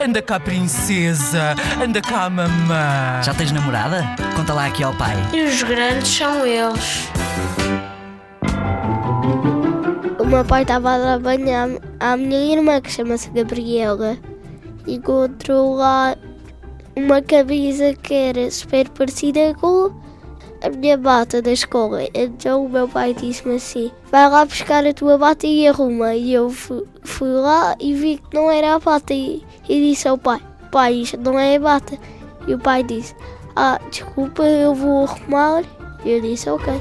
Anda cá, princesa. Anda cá, mamã. Já tens namorada? Conta lá aqui ao pai. E os grandes são eles. O meu pai estava a dar banho à, à minha irmã, que chama-se Gabriela. Encontrou lá uma camisa que era super parecida com a minha bata da escola. Então o meu pai disse-me assim: vai lá buscar a tua bata e arruma. E eu fui, fui lá e vi que não era a bata. E, e disse ao pai: pai, isto não é bata. E o pai disse: ah, desculpa, eu vou arrumar. E eu disse: ok.